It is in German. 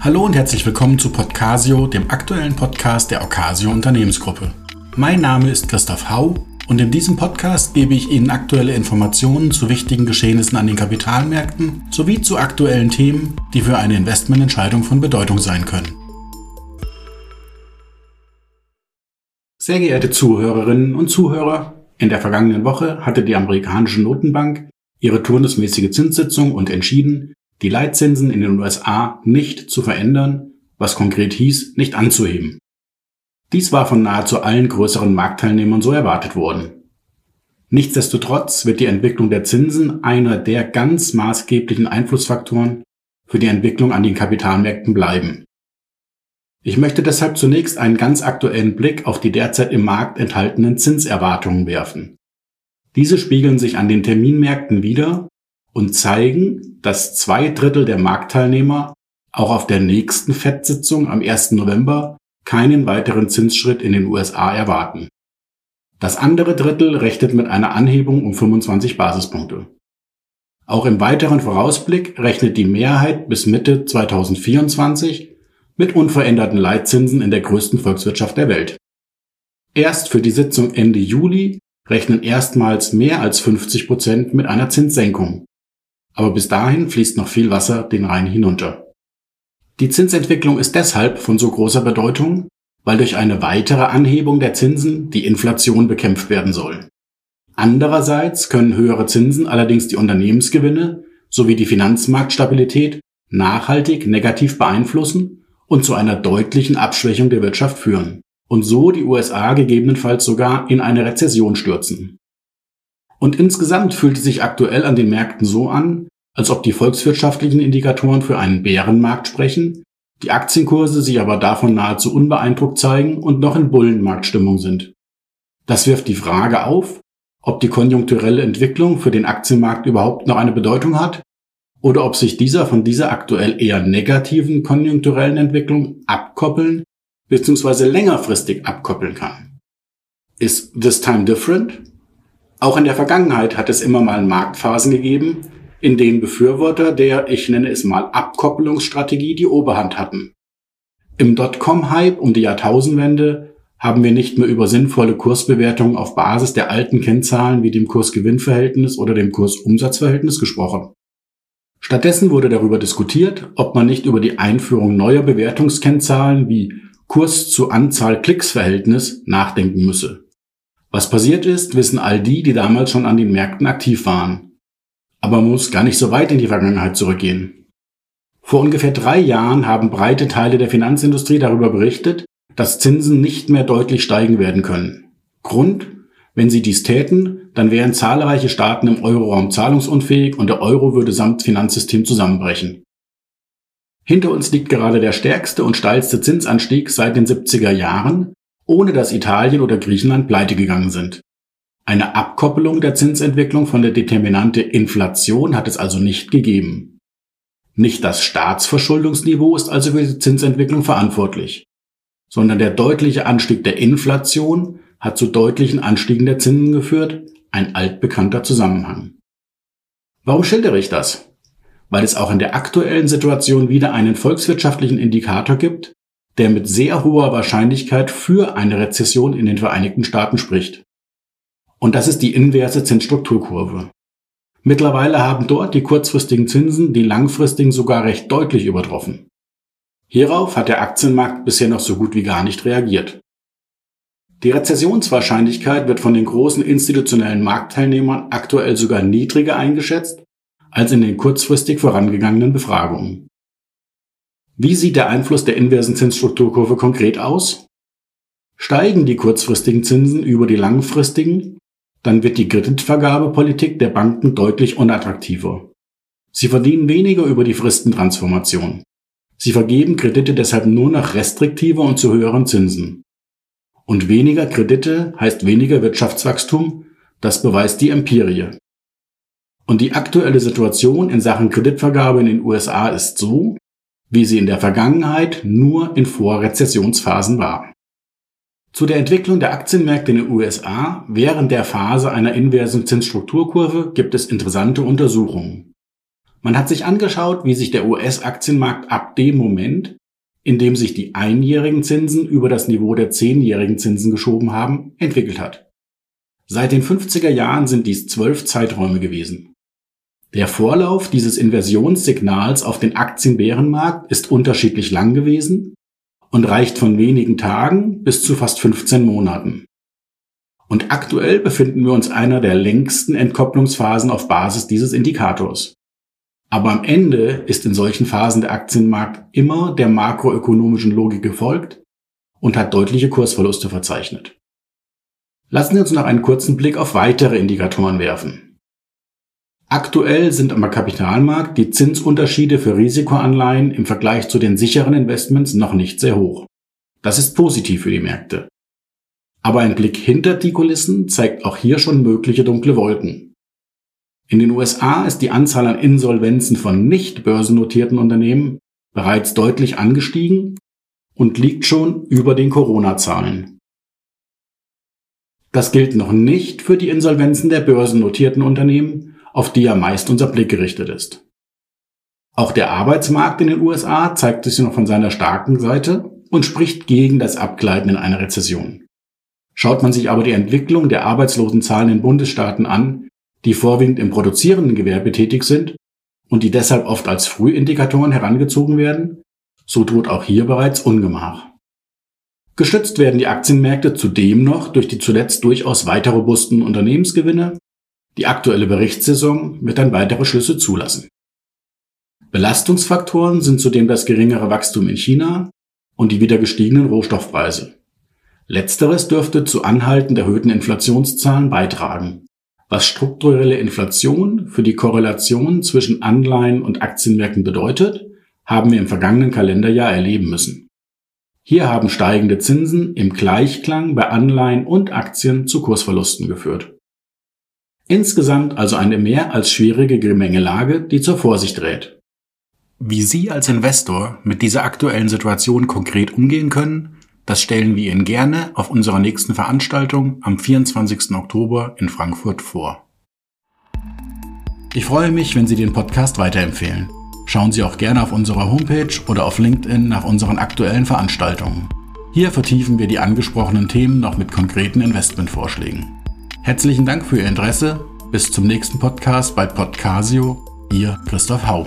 Hallo und herzlich willkommen zu Podcasio, dem aktuellen Podcast der Ocasio Unternehmensgruppe. Mein Name ist Christoph Hau und in diesem Podcast gebe ich Ihnen aktuelle Informationen zu wichtigen Geschehnissen an den Kapitalmärkten sowie zu aktuellen Themen, die für eine Investmententscheidung von Bedeutung sein können. Sehr geehrte Zuhörerinnen und Zuhörer, in der vergangenen Woche hatte die amerikanische Notenbank ihre turnusmäßige Zinssitzung und entschieden, die Leitzinsen in den USA nicht zu verändern, was konkret hieß, nicht anzuheben. Dies war von nahezu allen größeren Marktteilnehmern so erwartet worden. Nichtsdestotrotz wird die Entwicklung der Zinsen einer der ganz maßgeblichen Einflussfaktoren für die Entwicklung an den Kapitalmärkten bleiben. Ich möchte deshalb zunächst einen ganz aktuellen Blick auf die derzeit im Markt enthaltenen Zinserwartungen werfen. Diese spiegeln sich an den Terminmärkten wider und zeigen, dass zwei Drittel der Marktteilnehmer auch auf der nächsten FED-Sitzung am 1. November keinen weiteren Zinsschritt in den USA erwarten. Das andere Drittel rechnet mit einer Anhebung um 25 Basispunkte. Auch im weiteren Vorausblick rechnet die Mehrheit bis Mitte 2024 mit unveränderten Leitzinsen in der größten Volkswirtschaft der Welt. Erst für die Sitzung Ende Juli rechnen erstmals mehr als 50 Prozent mit einer Zinssenkung. Aber bis dahin fließt noch viel Wasser den Rhein hinunter. Die Zinsentwicklung ist deshalb von so großer Bedeutung, weil durch eine weitere Anhebung der Zinsen die Inflation bekämpft werden soll. Andererseits können höhere Zinsen allerdings die Unternehmensgewinne sowie die Finanzmarktstabilität nachhaltig negativ beeinflussen und zu einer deutlichen Abschwächung der Wirtschaft führen und so die USA gegebenenfalls sogar in eine Rezession stürzen. Und insgesamt fühlt es sich aktuell an den Märkten so an, als ob die volkswirtschaftlichen Indikatoren für einen Bärenmarkt sprechen, die Aktienkurse sich aber davon nahezu unbeeindruckt zeigen und noch in Bullenmarktstimmung sind. Das wirft die Frage auf, ob die konjunkturelle Entwicklung für den Aktienmarkt überhaupt noch eine Bedeutung hat oder ob sich dieser von dieser aktuell eher negativen konjunkturellen Entwicklung abkoppeln bzw. längerfristig abkoppeln kann. Is this time different? Auch in der Vergangenheit hat es immer mal Marktphasen gegeben, in denen Befürworter der, ich nenne es mal, Abkopplungsstrategie die Oberhand hatten. Im Dotcom-Hype um die Jahrtausendwende haben wir nicht mehr über sinnvolle Kursbewertungen auf Basis der alten Kennzahlen wie dem Kurs-Gewinn-Verhältnis oder dem Kurs-Umsatz-Verhältnis gesprochen. Stattdessen wurde darüber diskutiert, ob man nicht über die Einführung neuer Bewertungskennzahlen wie Kurs zu Anzahl Klicks-Verhältnis nachdenken müsse. Was passiert ist, wissen all die, die damals schon an den Märkten aktiv waren. Aber man muss gar nicht so weit in die Vergangenheit zurückgehen. Vor ungefähr drei Jahren haben breite Teile der Finanzindustrie darüber berichtet, dass Zinsen nicht mehr deutlich steigen werden können. Grund? Wenn sie dies täten, dann wären zahlreiche Staaten im Euroraum zahlungsunfähig und der Euro würde samt Finanzsystem zusammenbrechen. Hinter uns liegt gerade der stärkste und steilste Zinsanstieg seit den 70er Jahren, ohne dass Italien oder Griechenland pleite gegangen sind. Eine Abkoppelung der Zinsentwicklung von der Determinante Inflation hat es also nicht gegeben. Nicht das Staatsverschuldungsniveau ist also für die Zinsentwicklung verantwortlich, sondern der deutliche Anstieg der Inflation hat zu deutlichen Anstiegen der Zinsen geführt, ein altbekannter Zusammenhang. Warum schildere ich das? Weil es auch in der aktuellen Situation wieder einen volkswirtschaftlichen Indikator gibt, der mit sehr hoher Wahrscheinlichkeit für eine Rezession in den Vereinigten Staaten spricht. Und das ist die inverse Zinsstrukturkurve. Mittlerweile haben dort die kurzfristigen Zinsen die langfristigen sogar recht deutlich übertroffen. Hierauf hat der Aktienmarkt bisher noch so gut wie gar nicht reagiert. Die Rezessionswahrscheinlichkeit wird von den großen institutionellen Marktteilnehmern aktuell sogar niedriger eingeschätzt als in den kurzfristig vorangegangenen Befragungen. Wie sieht der Einfluss der inversen Zinsstrukturkurve konkret aus? Steigen die kurzfristigen Zinsen über die langfristigen, dann wird die Kreditvergabepolitik der Banken deutlich unattraktiver. Sie verdienen weniger über die Fristentransformation. Sie vergeben Kredite deshalb nur noch restriktiver und zu höheren Zinsen. Und weniger Kredite heißt weniger Wirtschaftswachstum, das beweist die Empirie. Und die aktuelle Situation in Sachen Kreditvergabe in den USA ist so, wie sie in der Vergangenheit nur in Vorrezessionsphasen war. Zu der Entwicklung der Aktienmärkte in den USA während der Phase einer inversen Zinsstrukturkurve gibt es interessante Untersuchungen. Man hat sich angeschaut, wie sich der US-Aktienmarkt ab dem Moment, in dem sich die einjährigen Zinsen über das Niveau der zehnjährigen Zinsen geschoben haben, entwickelt hat. Seit den 50er Jahren sind dies zwölf Zeiträume gewesen. Der Vorlauf dieses Inversionssignals auf den Aktienbärenmarkt ist unterschiedlich lang gewesen und reicht von wenigen Tagen bis zu fast 15 Monaten. Und aktuell befinden wir uns einer der längsten Entkopplungsphasen auf Basis dieses Indikators. Aber am Ende ist in solchen Phasen der Aktienmarkt immer der makroökonomischen Logik gefolgt und hat deutliche Kursverluste verzeichnet. Lassen Sie uns noch einen kurzen Blick auf weitere Indikatoren werfen. Aktuell sind am Kapitalmarkt die Zinsunterschiede für Risikoanleihen im Vergleich zu den sicheren Investments noch nicht sehr hoch. Das ist positiv für die Märkte. Aber ein Blick hinter die Kulissen zeigt auch hier schon mögliche dunkle Wolken. In den USA ist die Anzahl an Insolvenzen von nicht börsennotierten Unternehmen bereits deutlich angestiegen und liegt schon über den Corona-Zahlen. Das gilt noch nicht für die Insolvenzen der börsennotierten Unternehmen, auf die ja meist unser Blick gerichtet ist. Auch der Arbeitsmarkt in den USA zeigt sich noch von seiner starken Seite und spricht gegen das Abgleiten in eine Rezession. Schaut man sich aber die Entwicklung der Arbeitslosenzahlen in Bundesstaaten an, die vorwiegend im produzierenden Gewerbe tätig sind und die deshalb oft als Frühindikatoren herangezogen werden, so droht auch hier bereits Ungemach. Gestützt werden die Aktienmärkte zudem noch durch die zuletzt durchaus weiter robusten Unternehmensgewinne. Die aktuelle Berichtssaison wird dann weitere Schlüsse zulassen. Belastungsfaktoren sind zudem das geringere Wachstum in China und die wieder gestiegenen Rohstoffpreise. Letzteres dürfte zu anhaltend erhöhten Inflationszahlen beitragen was strukturelle Inflation für die Korrelation zwischen Anleihen und Aktienmärkten bedeutet, haben wir im vergangenen Kalenderjahr erleben müssen. Hier haben steigende Zinsen im Gleichklang bei Anleihen und Aktien zu Kursverlusten geführt. Insgesamt also eine mehr als schwierige Gemengelage, die zur Vorsicht rät. Wie Sie als Investor mit dieser aktuellen Situation konkret umgehen können, das stellen wir Ihnen gerne auf unserer nächsten Veranstaltung am 24. Oktober in Frankfurt vor. Ich freue mich, wenn Sie den Podcast weiterempfehlen. Schauen Sie auch gerne auf unserer Homepage oder auf LinkedIn nach unseren aktuellen Veranstaltungen. Hier vertiefen wir die angesprochenen Themen noch mit konkreten Investmentvorschlägen. Herzlichen Dank für Ihr Interesse. Bis zum nächsten Podcast bei Podcasio. Ihr Christoph Hau.